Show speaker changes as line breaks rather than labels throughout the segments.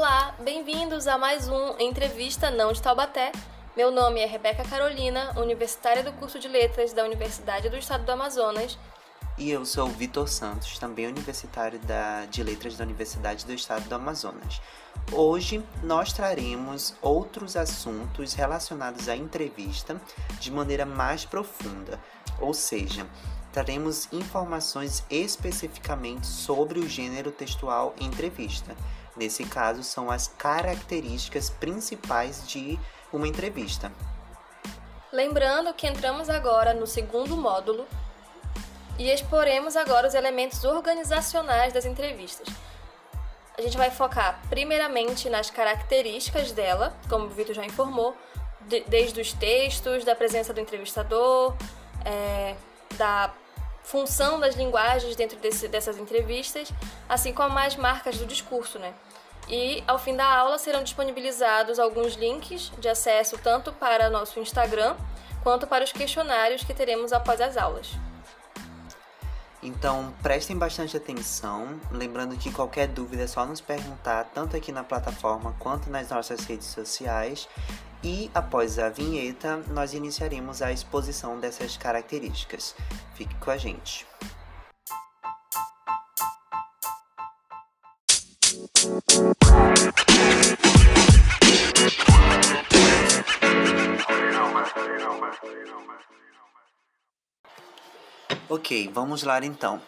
Olá, bem-vindos a mais um Entrevista Não de Taubaté. Meu nome é Rebeca Carolina, universitária do curso de Letras da Universidade do Estado do Amazonas.
E eu sou o Vitor Santos, também universitário da, de Letras da Universidade do Estado do Amazonas. Hoje nós traremos outros assuntos relacionados à entrevista de maneira mais profunda, ou seja, traremos informações especificamente sobre o gênero textual entrevista. Nesse caso, são as características principais de uma entrevista.
Lembrando que entramos agora no segundo módulo e exporemos agora os elementos organizacionais das entrevistas. A gente vai focar primeiramente nas características dela, como o Vitor já informou, de, desde os textos, da presença do entrevistador, é, da função das linguagens dentro desse, dessas entrevistas, assim como as marcas do discurso, né? E ao fim da aula serão disponibilizados alguns links de acesso tanto para nosso Instagram quanto para os questionários que teremos após as aulas.
Então prestem bastante atenção, lembrando que qualquer dúvida é só nos perguntar, tanto aqui na plataforma quanto nas nossas redes sociais. E após a vinheta, nós iniciaremos a exposição dessas características. Fique com a gente. Ok, vamos lá então.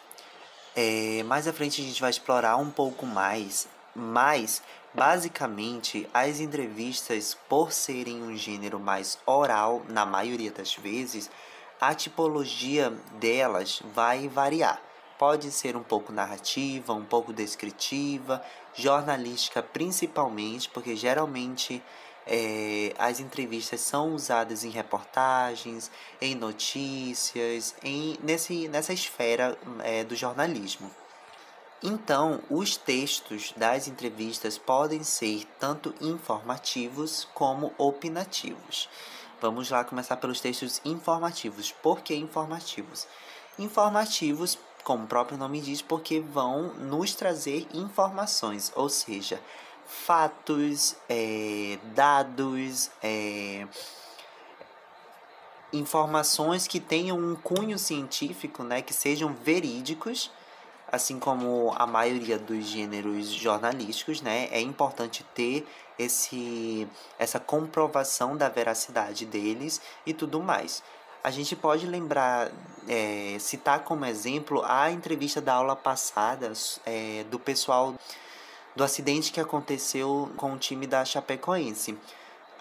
É, mais à frente a gente vai explorar um pouco mais, mas basicamente as entrevistas, por serem um gênero mais oral, na maioria das vezes, a tipologia delas vai variar. Pode ser um pouco narrativa, um pouco descritiva, jornalística principalmente, porque geralmente é, as entrevistas são usadas em reportagens, em notícias, em, nesse, nessa esfera é, do jornalismo. Então, os textos das entrevistas podem ser tanto informativos como opinativos. Vamos lá começar pelos textos informativos. Por que informativos? Informativos, como o próprio nome diz, porque vão nos trazer informações, ou seja, fatos, é, dados, é, informações que tenham um cunho científico, né, que sejam verídicos, assim como a maioria dos gêneros jornalísticos, né, é importante ter esse, essa comprovação da veracidade deles e tudo mais. A gente pode lembrar, é, citar como exemplo a entrevista da aula passada é, do pessoal do acidente que aconteceu com o time da Chapecoense.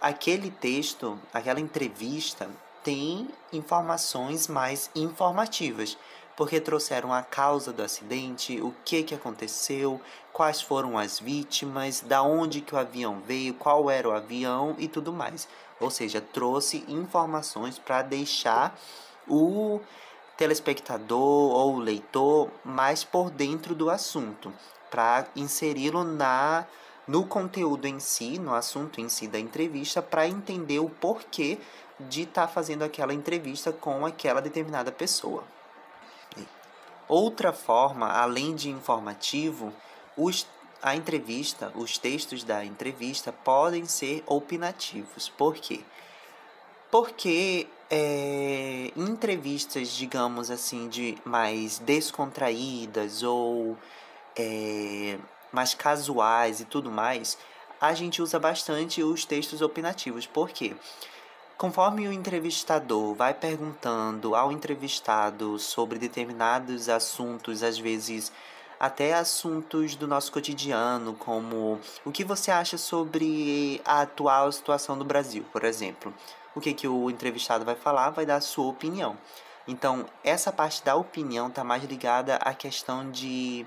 Aquele texto, aquela entrevista, tem informações mais informativas, porque trouxeram a causa do acidente, o que, que aconteceu, quais foram as vítimas, da onde que o avião veio, qual era o avião e tudo mais. Ou seja, trouxe informações para deixar o telespectador ou o leitor mais por dentro do assunto para inseri-lo na no conteúdo em si, no assunto em si da entrevista, para entender o porquê de estar tá fazendo aquela entrevista com aquela determinada pessoa. Outra forma, além de informativo, os, a entrevista, os textos da entrevista podem ser opinativos. Por quê? Porque é, entrevistas, digamos assim, de mais descontraídas ou é, mais casuais e tudo mais, a gente usa bastante os textos opinativos. Por quê? Conforme o entrevistador vai perguntando ao entrevistado sobre determinados assuntos, às vezes até assuntos do nosso cotidiano, como o que você acha sobre a atual situação do Brasil, por exemplo. O que, que o entrevistado vai falar vai dar a sua opinião. Então, essa parte da opinião está mais ligada à questão de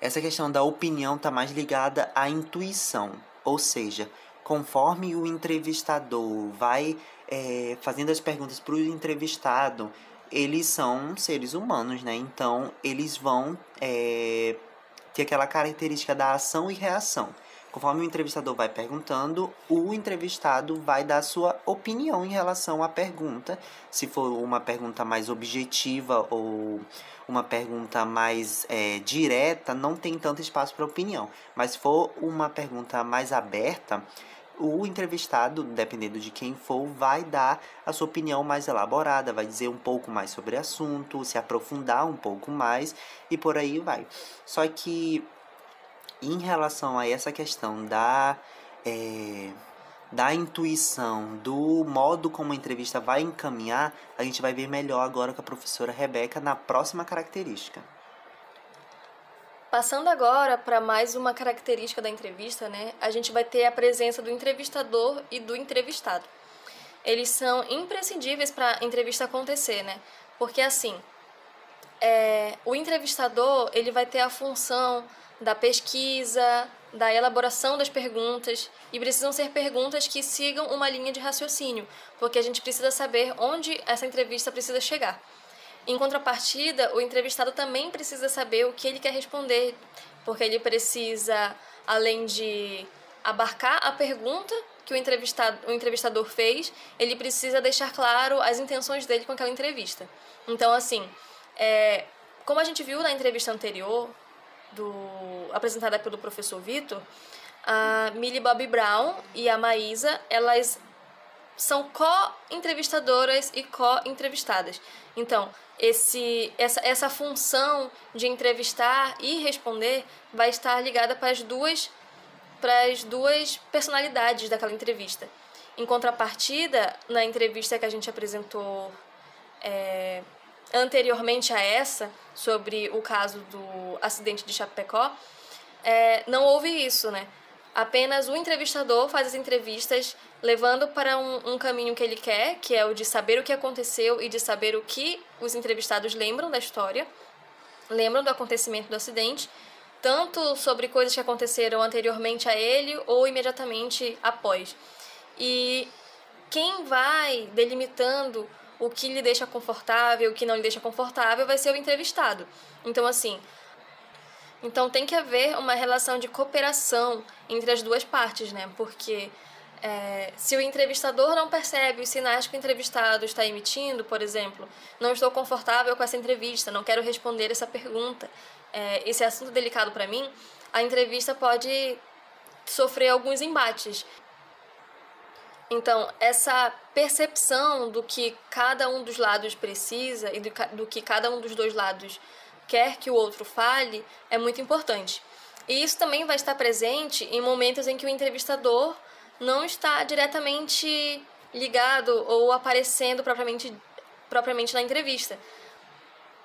essa questão da opinião está mais ligada à intuição, ou seja, conforme o entrevistador vai é, fazendo as perguntas para o entrevistado, eles são seres humanos, né? Então eles vão é, ter aquela característica da ação e reação. Conforme o entrevistador vai perguntando, o entrevistado vai dar sua opinião em relação à pergunta. Se for uma pergunta mais objetiva ou uma pergunta mais é, direta, não tem tanto espaço para opinião. Mas se for uma pergunta mais aberta, o entrevistado, dependendo de quem for, vai dar a sua opinião mais elaborada, vai dizer um pouco mais sobre o assunto, se aprofundar um pouco mais e por aí vai. Só que em relação a essa questão da. É, da intuição, do modo como a entrevista vai encaminhar, a gente vai ver melhor agora com a professora Rebeca na próxima característica.
Passando agora para mais uma característica da entrevista, né? A gente vai ter a presença do entrevistador e do entrevistado. Eles são imprescindíveis para a entrevista acontecer, né? Porque assim, é, o entrevistador ele vai ter a função da pesquisa, da elaboração das perguntas e precisam ser perguntas que sigam uma linha de raciocínio, porque a gente precisa saber onde essa entrevista precisa chegar. Em contrapartida, o entrevistado também precisa saber o que ele quer responder, porque ele precisa, além de abarcar a pergunta que o, entrevistado, o entrevistador fez, ele precisa deixar claro as intenções dele com aquela entrevista. Então, assim, é, como a gente viu na entrevista anterior, do, apresentada pelo professor Vitor, a Millie Bobby Brown e a Maísa, elas são co-entrevistadoras e co-entrevistadas. Então, esse, essa, essa função de entrevistar e responder vai estar ligada para as duas, para as duas personalidades daquela entrevista. Em contrapartida, na entrevista que a gente apresentou é, anteriormente a essa, sobre o caso do acidente de Chapecó, é, não houve isso, né? Apenas o entrevistador faz as entrevistas levando para um, um, caminho que ele quer, que é o de saber o que aconteceu e de saber o que os entrevistados lembram da história, lembram do acontecimento do acidente, tanto sobre coisas que aconteceram anteriormente a ele ou imediatamente após. E quem vai delimitando o que lhe deixa confortável, o que não lhe deixa confortável, vai ser o entrevistado. Então, assim, então tem que haver uma relação de cooperação entre as duas partes, né? Porque é, se o entrevistador não percebe os sinais que o entrevistado está emitindo, por exemplo, não estou confortável com essa entrevista, não quero responder essa pergunta, é, esse assunto delicado para mim, a entrevista pode sofrer alguns embates. Então, essa percepção do que cada um dos lados precisa e do, que cada um dos dois lados quer que o outro fale é muito importante. E isso também vai estar presente em momentos em que o entrevistador não está diretamente ligado ou aparecendo propriamente, propriamente na entrevista.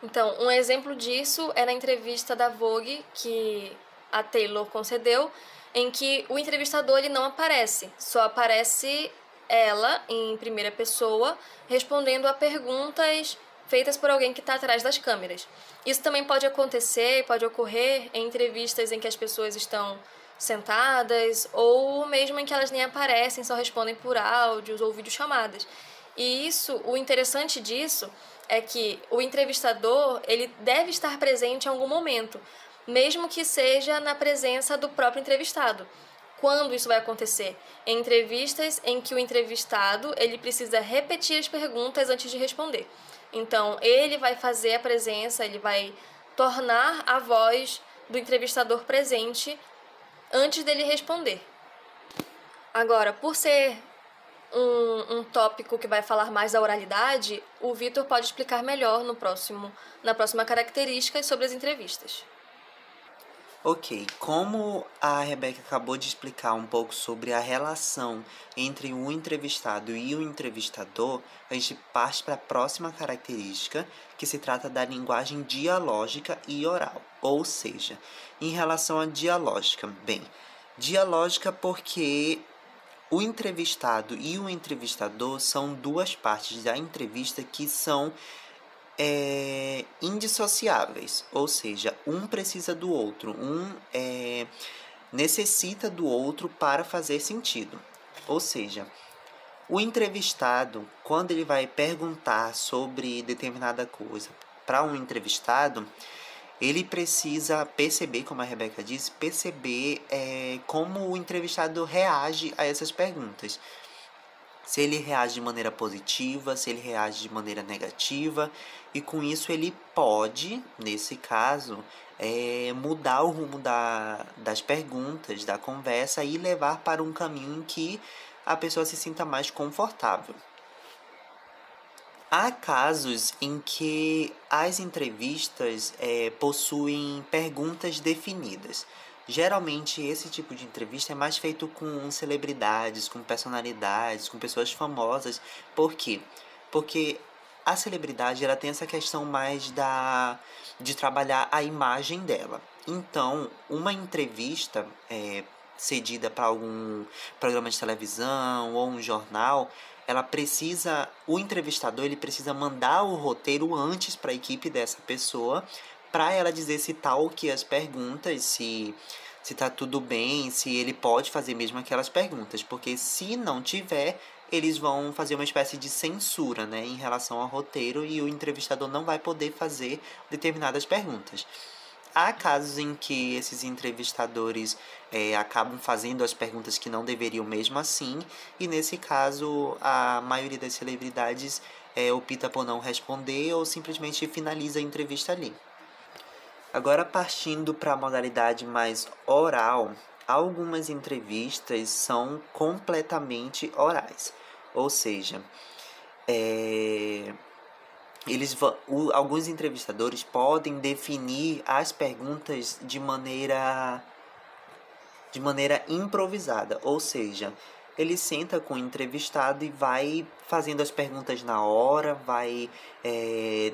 Então, um exemplo disso é na entrevista da Vogue que a Taylor concedeu, em que o entrevistador ele não aparece, só aparece ela em primeira pessoa respondendo a perguntas feitas por alguém que está atrás das câmeras. Isso também pode acontecer, pode ocorrer em entrevistas em que as pessoas estão sentadas ou mesmo em que elas nem aparecem, só respondem por áudios ou videochamadas. E isso, o interessante disso é que o entrevistador, ele deve estar presente em algum momento, mesmo que seja na presença do próprio entrevistado. Quando isso vai acontecer? Em entrevistas em que o entrevistado, ele precisa repetir as perguntas antes de responder. Então, ele vai fazer a presença, ele vai tornar a voz do entrevistador presente antes dele responder. Agora, por ser um, um tópico que vai falar mais da oralidade, o Vitor pode explicar melhor no próximo, na próxima característica sobre as entrevistas.
Ok, como a Rebeca acabou de explicar um pouco sobre a relação entre o entrevistado e o entrevistador, a gente parte para a próxima característica, que se trata da linguagem dialógica e oral. Ou seja, em relação à dialógica, bem, dialógica porque o entrevistado e o entrevistador são duas partes da entrevista que são é, indissociáveis, ou seja, um precisa do outro, um é, necessita do outro para fazer sentido. Ou seja, o entrevistado, quando ele vai perguntar sobre determinada coisa para um entrevistado, ele precisa perceber, como a Rebeca disse, perceber é, como o entrevistado reage a essas perguntas. Se ele reage de maneira positiva, se ele reage de maneira negativa, e com isso ele pode, nesse caso, é, mudar o rumo da, das perguntas, da conversa e levar para um caminho em que a pessoa se sinta mais confortável. Há casos em que as entrevistas é, possuem perguntas definidas. Geralmente, esse tipo de entrevista é mais feito com celebridades, com personalidades, com pessoas famosas. Por quê? Porque a celebridade ela tem essa questão mais da de trabalhar a imagem dela. Então, uma entrevista é, cedida para algum programa de televisão ou um jornal, ela precisa, o entrevistador ele precisa mandar o roteiro antes para a equipe dessa pessoa, para ela dizer se tá o que as perguntas, se se tá tudo bem, se ele pode fazer mesmo aquelas perguntas, porque se não tiver, eles vão fazer uma espécie de censura, né, em relação ao roteiro e o entrevistador não vai poder fazer determinadas perguntas. Há casos em que esses entrevistadores é, acabam fazendo as perguntas que não deveriam mesmo assim, e nesse caso a maioria das celebridades é, opta por não responder ou simplesmente finaliza a entrevista ali. Agora, partindo para a modalidade mais oral, algumas entrevistas são completamente orais, ou seja, é, eles o, alguns entrevistadores podem definir as perguntas de maneira de maneira improvisada, ou seja, ele senta com o entrevistado e vai fazendo as perguntas na hora, vai é,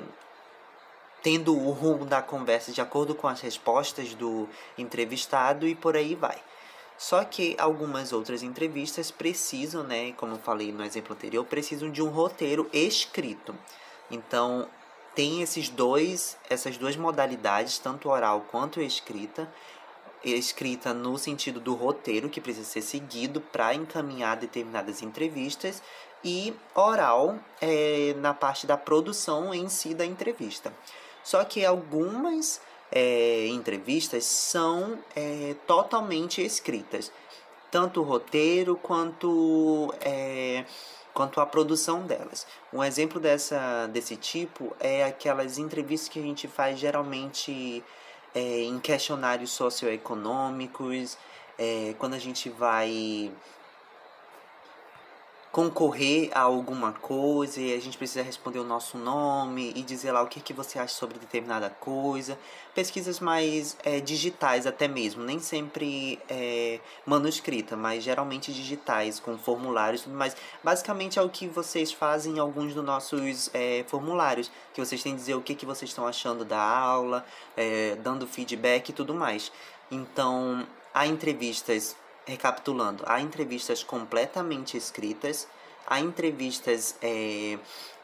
tendo o rumo da conversa de acordo com as respostas do entrevistado e por aí vai. Só que algumas outras entrevistas precisam, né, como eu falei no exemplo anterior, precisam de um roteiro escrito. Então, tem esses dois, essas duas modalidades, tanto oral quanto escrita. Escrita no sentido do roteiro que precisa ser seguido para encaminhar determinadas entrevistas, e oral é, na parte da produção em si da entrevista. Só que algumas é, entrevistas são é, totalmente escritas, tanto o roteiro quanto é, quanto à produção delas. Um exemplo dessa, desse tipo é aquelas entrevistas que a gente faz geralmente é, em questionários socioeconômicos, é, quando a gente vai concorrer a alguma coisa e a gente precisa responder o nosso nome e dizer lá o que, que você acha sobre determinada coisa. Pesquisas mais é, digitais até mesmo, nem sempre é, manuscrita, mas geralmente digitais, com formulários e tudo mais. Basicamente é o que vocês fazem em alguns dos nossos é, formulários, que vocês têm que dizer o que, que vocês estão achando da aula, é, dando feedback e tudo mais. Então, há entrevistas recapitulando, há entrevistas completamente escritas, há entrevistas é,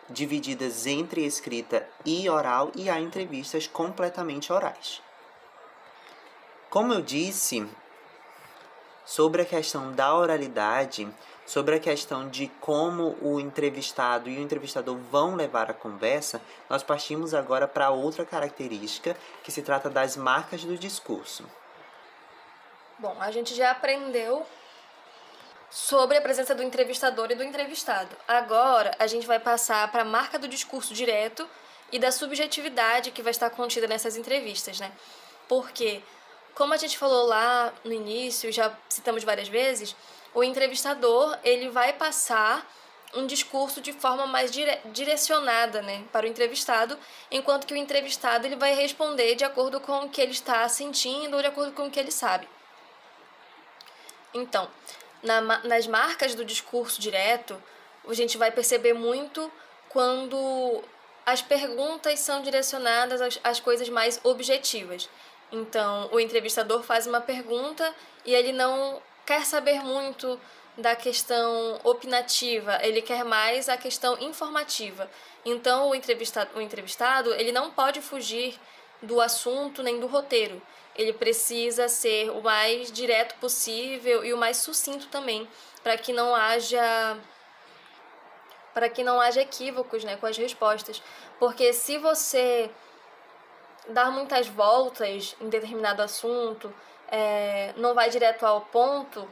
divididas entre escrita e oral e há entrevistas completamente orais. Como eu disse, sobre a questão da oralidade, sobre a questão de como o entrevistado e o entrevistador vão levar a conversa, nós partimos agora para outra característica que se trata das marcas do discurso.
Bom, a gente já aprendeu sobre a presença do entrevistador e do entrevistado. Agora, a gente vai passar para a marca do discurso direto e da subjetividade que vai estar contida nessas entrevistas, né? Porque, como a gente falou lá no início, já citamos várias vezes, o entrevistador, ele vai passar um discurso de forma mais dire direcionada né, para o entrevistado, enquanto que o entrevistado ele vai responder de acordo com o que ele está sentindo ou de acordo com o que ele sabe. Então, na, nas marcas do discurso direto, a gente vai perceber muito quando as perguntas são direcionadas às, às coisas mais objetivas. Então, o entrevistador faz uma pergunta e ele não quer saber muito da questão opinativa, ele quer mais a questão informativa. Então, o entrevistado, o entrevistado ele não pode fugir do assunto nem do roteiro ele precisa ser o mais direto possível e o mais sucinto também, para que não haja para que não haja equívocos, né, com as respostas. Porque se você dar muitas voltas em determinado assunto, é, não vai direto ao ponto,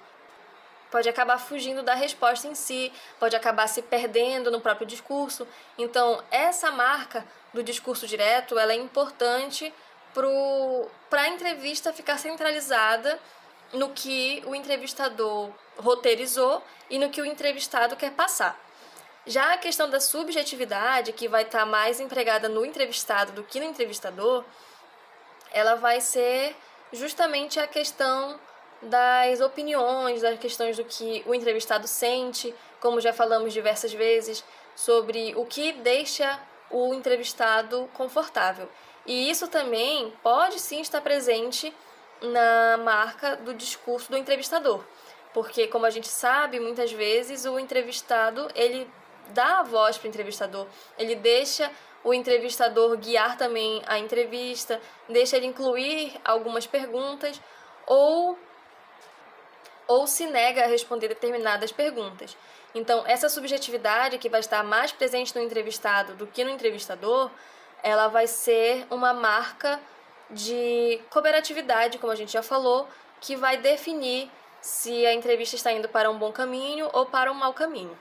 pode acabar fugindo da resposta em si, pode acabar se perdendo no próprio discurso. Então, essa marca do discurso direto, ela é importante para a entrevista ficar centralizada no que o entrevistador roteirizou e no que o entrevistado quer passar. Já a questão da subjetividade, que vai estar tá mais empregada no entrevistado do que no entrevistador, ela vai ser justamente a questão das opiniões, das questões do que o entrevistado sente, como já falamos diversas vezes, sobre o que deixa o entrevistado confortável. E isso também pode sim estar presente na marca do discurso do entrevistador. Porque, como a gente sabe, muitas vezes o entrevistado ele dá a voz para o entrevistador, ele deixa o entrevistador guiar também a entrevista, deixa ele incluir algumas perguntas ou ou se nega a responder determinadas perguntas. Então, essa subjetividade que vai estar mais presente no entrevistado do que no entrevistador, ela vai ser uma marca de cooperatividade, como a gente já falou, que vai definir se a entrevista está indo para um bom caminho ou para um mau caminho.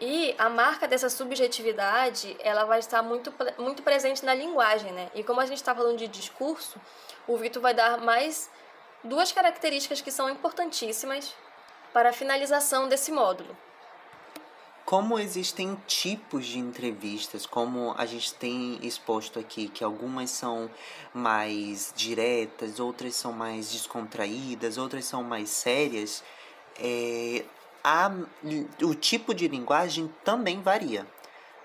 E a marca dessa subjetividade, ela vai estar muito, muito presente na linguagem, né? E como a gente está falando de discurso, o Vitor vai dar mais duas características que são importantíssimas para a finalização desse módulo.
Como existem tipos de entrevistas, como a gente tem exposto aqui, que algumas são mais diretas, outras são mais descontraídas, outras são mais sérias, é, a, o tipo de linguagem também varia.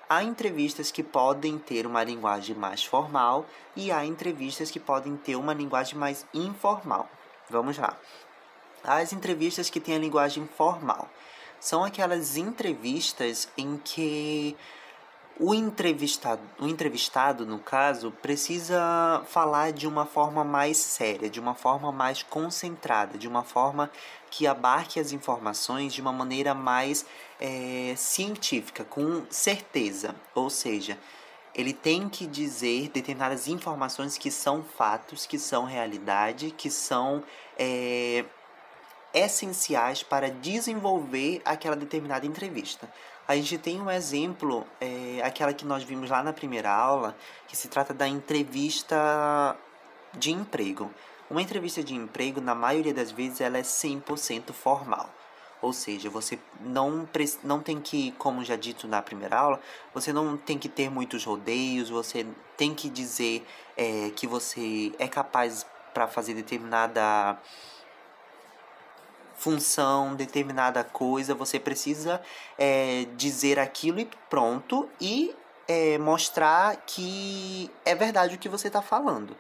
Há entrevistas que podem ter uma linguagem mais formal e há entrevistas que podem ter uma linguagem mais informal. Vamos lá. As entrevistas que têm a linguagem formal são aquelas entrevistas em que o entrevistado, o entrevistado, no caso, precisa falar de uma forma mais séria, de uma forma mais concentrada, de uma forma que abarque as informações de uma maneira mais é, científica, com certeza. Ou seja, ele tem que dizer determinadas informações que são fatos, que são realidade, que são. É, essenciais para desenvolver aquela determinada entrevista. A gente tem um exemplo, é, aquela que nós vimos lá na primeira aula, que se trata da entrevista de emprego. Uma entrevista de emprego, na maioria das vezes, ela é 100% formal. Ou seja, você não, não tem que, como já dito na primeira aula, você não tem que ter muitos rodeios, você tem que dizer é, que você é capaz para fazer determinada função, determinada coisa, você precisa é, dizer aquilo e pronto e é, mostrar que é verdade o que você está falando.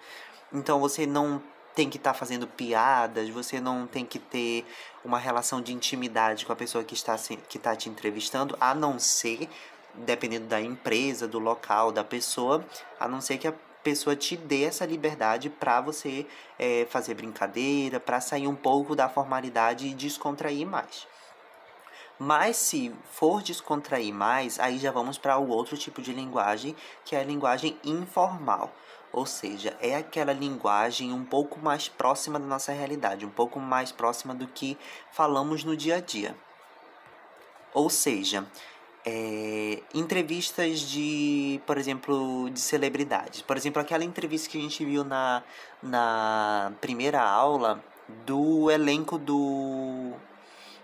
Então você não tem que estar tá fazendo piadas, você não tem que ter uma relação de intimidade com a pessoa que está, que está te entrevistando, a não ser, dependendo da empresa, do local, da pessoa, a não ser que a pessoa te dê essa liberdade para você é, fazer brincadeira, para sair um pouco da formalidade e descontrair mais. Mas se for descontrair mais, aí já vamos para o outro tipo de linguagem, que é a linguagem informal. Ou seja, é aquela linguagem um pouco mais próxima da nossa realidade, um pouco mais próxima do que falamos no dia a dia. Ou seja, é, entrevistas de, por exemplo, de celebridades. Por exemplo, aquela entrevista que a gente viu na, na primeira aula do elenco do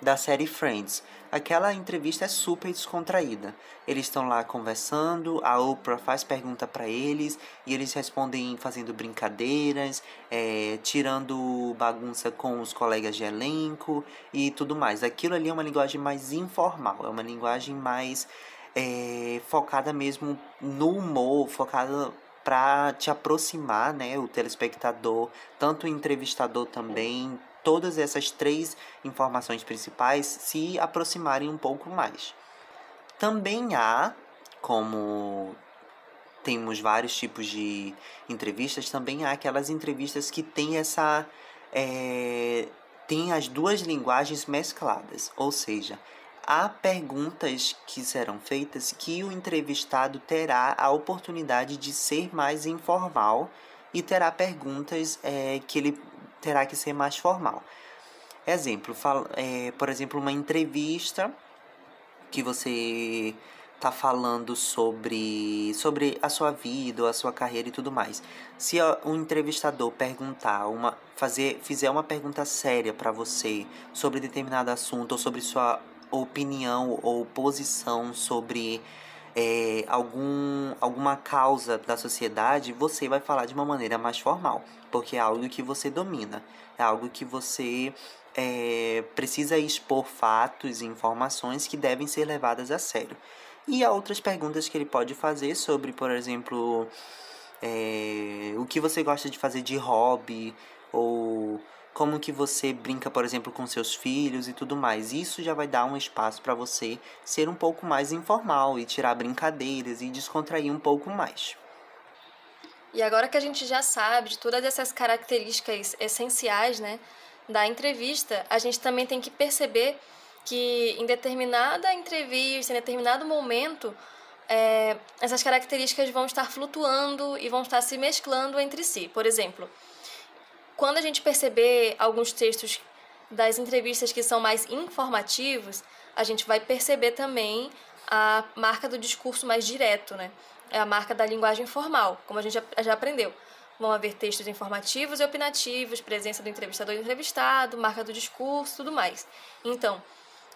da série Friends. Aquela entrevista é super descontraída. Eles estão lá conversando, a Oprah faz pergunta para eles e eles respondem fazendo brincadeiras, é, tirando bagunça com os colegas de elenco e tudo mais. Aquilo ali é uma linguagem mais informal, é uma linguagem mais é, focada mesmo no humor, focada para te aproximar, né, o telespectador, tanto o entrevistador também, todas essas três informações principais se aproximarem um pouco mais. Também há, como temos vários tipos de entrevistas, também há aquelas entrevistas que têm essa. É, tem as duas linguagens mescladas, ou seja, há perguntas que serão feitas que o entrevistado terá a oportunidade de ser mais informal e terá perguntas é, que ele terá que ser mais formal. Exemplo, fala, é, por exemplo, uma entrevista que você tá falando sobre, sobre a sua vida, a sua carreira e tudo mais. Se um entrevistador perguntar, uma, fazer, fizer uma pergunta séria para você sobre determinado assunto ou sobre sua opinião ou posição sobre é, algum, alguma causa da sociedade, você vai falar de uma maneira mais formal, porque é algo que você domina, é algo que você é, precisa expor fatos e informações que devem ser levadas a sério. E há outras perguntas que ele pode fazer sobre, por exemplo, é, o que você gosta de fazer de hobby, ou como que você brinca, por exemplo, com seus filhos e tudo mais. Isso já vai dar um espaço para você ser um pouco mais informal e tirar brincadeiras e descontrair um pouco mais.
E agora que a gente já sabe de todas essas características essenciais, né, da entrevista, a gente também tem que perceber que em determinada entrevista, em determinado momento, é, essas características vão estar flutuando e vão estar se mesclando entre si. Por exemplo, quando a gente perceber alguns textos das entrevistas que são mais informativos, a gente vai perceber também a marca do discurso mais direto, né? É a marca da linguagem formal, como a gente já aprendeu. Vão haver textos informativos e opinativos, presença do entrevistador e entrevistado, marca do discurso, tudo mais. Então,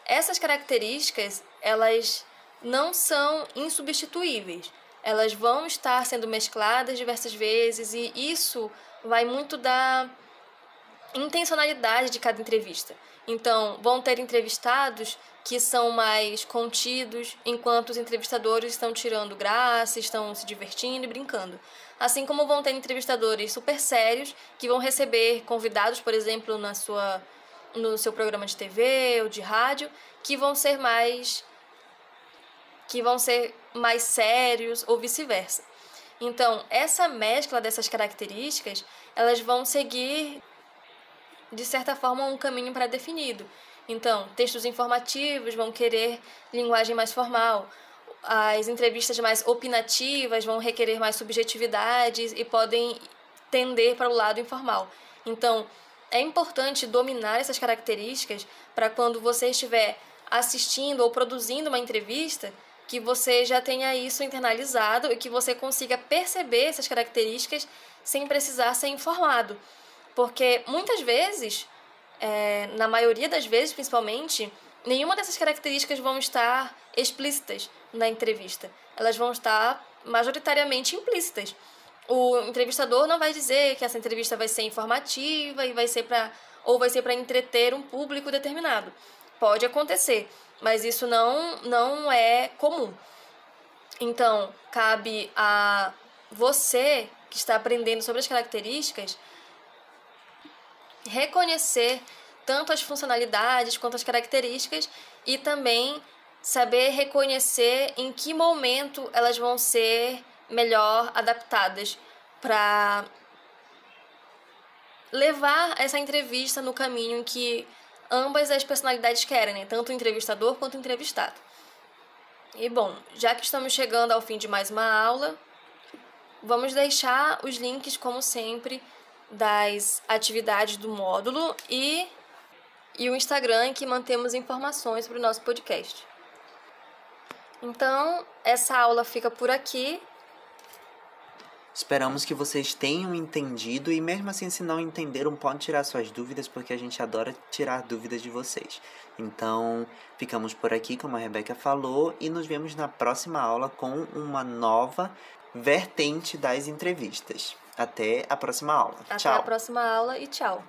essas características, elas não são insubstituíveis. Elas vão estar sendo mescladas diversas vezes e isso vai muito da intencionalidade de cada entrevista. Então, vão ter entrevistados que são mais contidos, enquanto os entrevistadores estão tirando graça, estão se divertindo e brincando. Assim como vão ter entrevistadores super sérios que vão receber convidados, por exemplo, na sua no seu programa de TV ou de rádio, que vão ser mais que vão ser mais sérios ou vice-versa. Então, essa mescla dessas características, elas vão seguir de certa forma um caminho pré-definido. Então, textos informativos vão querer linguagem mais formal, as entrevistas mais opinativas vão requerer mais subjetividades e podem tender para o lado informal. Então, é importante dominar essas características para quando você estiver assistindo ou produzindo uma entrevista, que você já tenha isso internalizado e que você consiga perceber essas características sem precisar ser informado. Porque muitas vezes, é, na maioria das vezes principalmente, nenhuma dessas características vão estar explícitas na entrevista. Elas vão estar majoritariamente implícitas o entrevistador não vai dizer que essa entrevista vai ser informativa e vai ser para ou vai ser para entreter um público determinado. Pode acontecer, mas isso não não é comum. Então, cabe a você que está aprendendo sobre as características reconhecer tanto as funcionalidades quanto as características e também saber reconhecer em que momento elas vão ser melhor adaptadas para levar essa entrevista no caminho que ambas as personalidades querem, né? tanto o entrevistador quanto o entrevistado. E bom, já que estamos chegando ao fim de mais uma aula, vamos deixar os links, como sempre, das atividades do módulo e, e o Instagram em que mantemos informações para o nosso podcast. Então, essa aula fica por aqui.
Esperamos que vocês tenham entendido e mesmo assim se não entenderam, pode tirar suas dúvidas porque a gente adora tirar dúvidas de vocês. Então, ficamos por aqui, como a Rebeca falou, e nos vemos na próxima aula com uma nova vertente das entrevistas. Até a próxima aula.
Até
tchau.
a próxima aula e tchau.